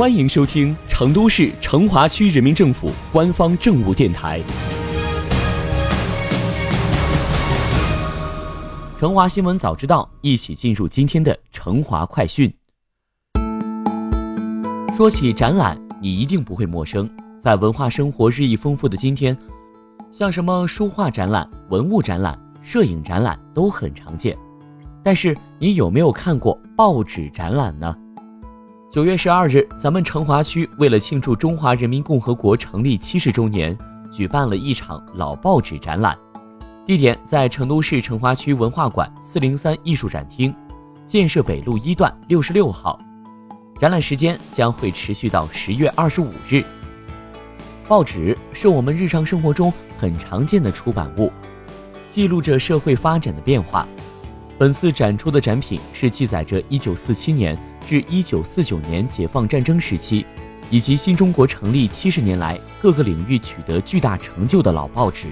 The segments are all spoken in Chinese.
欢迎收听成都市成华区人民政府官方政务电台《成华新闻早知道》，一起进入今天的成华快讯。说起展览，你一定不会陌生。在文化生活日益丰富的今天，像什么书画展览、文物展览、摄影展览都很常见。但是，你有没有看过报纸展览呢？九月十二日，咱们成华区为了庆祝中华人民共和国成立七十周年，举办了一场老报纸展览，地点在成都市成华区文化馆四零三艺术展厅，建设北路一段六十六号。展览时间将会持续到十月二十五日。报纸是我们日常生活中很常见的出版物，记录着社会发展的变化。本次展出的展品是记载着一九四七年。至一九四九年解放战争时期，以及新中国成立七十年来各个领域取得巨大成就的老报纸。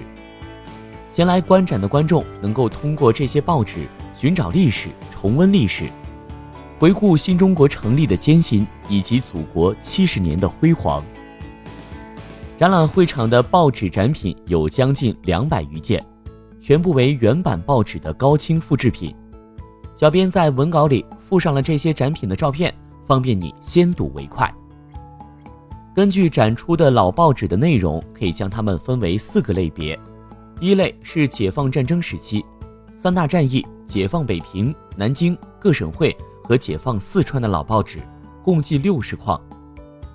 前来观展的观众能够通过这些报纸寻找历史、重温历史，回顾新中国成立的艰辛以及祖国七十年的辉煌。展览会场的报纸展品有将近两百余件，全部为原版报纸的高清复制品。小编在文稿里附上了这些展品的照片，方便你先睹为快。根据展出的老报纸的内容，可以将它们分为四个类别：第一类是解放战争时期，三大战役、解放北平、南京各省会和解放四川的老报纸，共计六十框；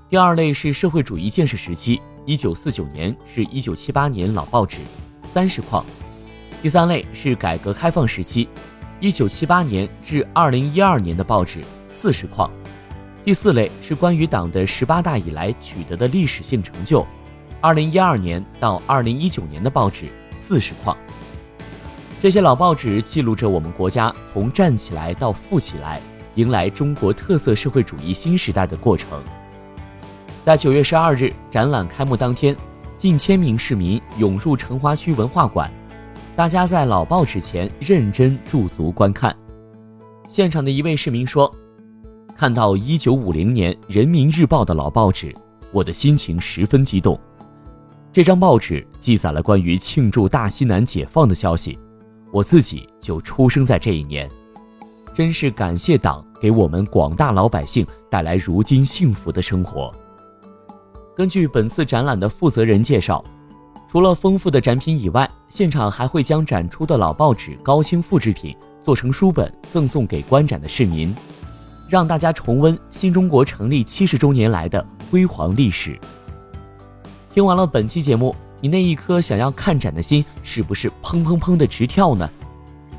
第二类是社会主义建设时期，一九四九年至一九七八年老报纸，三十框；第三类是改革开放时期。一九七八年至二零一二年的报纸四十框，第四类是关于党的十八大以来取得的历史性成就，二零一二年到二零一九年的报纸四十框。这些老报纸记录着我们国家从站起来到富起来，迎来中国特色社会主义新时代的过程。在九月十二日展览开幕当天，近千名市民涌入成华区文化馆。大家在老报纸前认真驻足观看。现场的一位市民说：“看到一九五零年《人民日报》的老报纸，我的心情十分激动。这张报纸记载了关于庆祝大西南解放的消息，我自己就出生在这一年，真是感谢党给我们广大老百姓带来如今幸福的生活。”根据本次展览的负责人介绍。除了丰富的展品以外，现场还会将展出的老报纸高清复制品做成书本，赠送给观展的市民，让大家重温新中国成立七十周年来的辉煌历史。听完了本期节目，你那一颗想要看展的心是不是砰砰砰的直跳呢？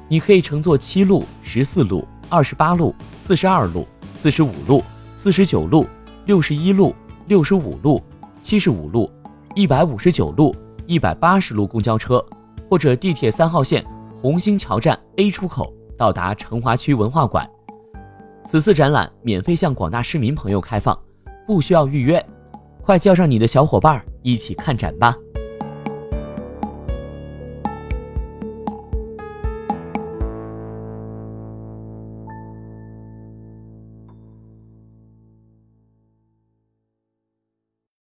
你可以乘坐七路、十四路、二十八路、四十二路、四十五路、四十九路、六十一路、六十五路、七十五路、一百五十九路。一百八十路公交车，或者地铁三号线红星桥站 A 出口到达成华区文化馆。此次展览免费向广大市民朋友开放，不需要预约，快叫上你的小伙伴一起看展吧。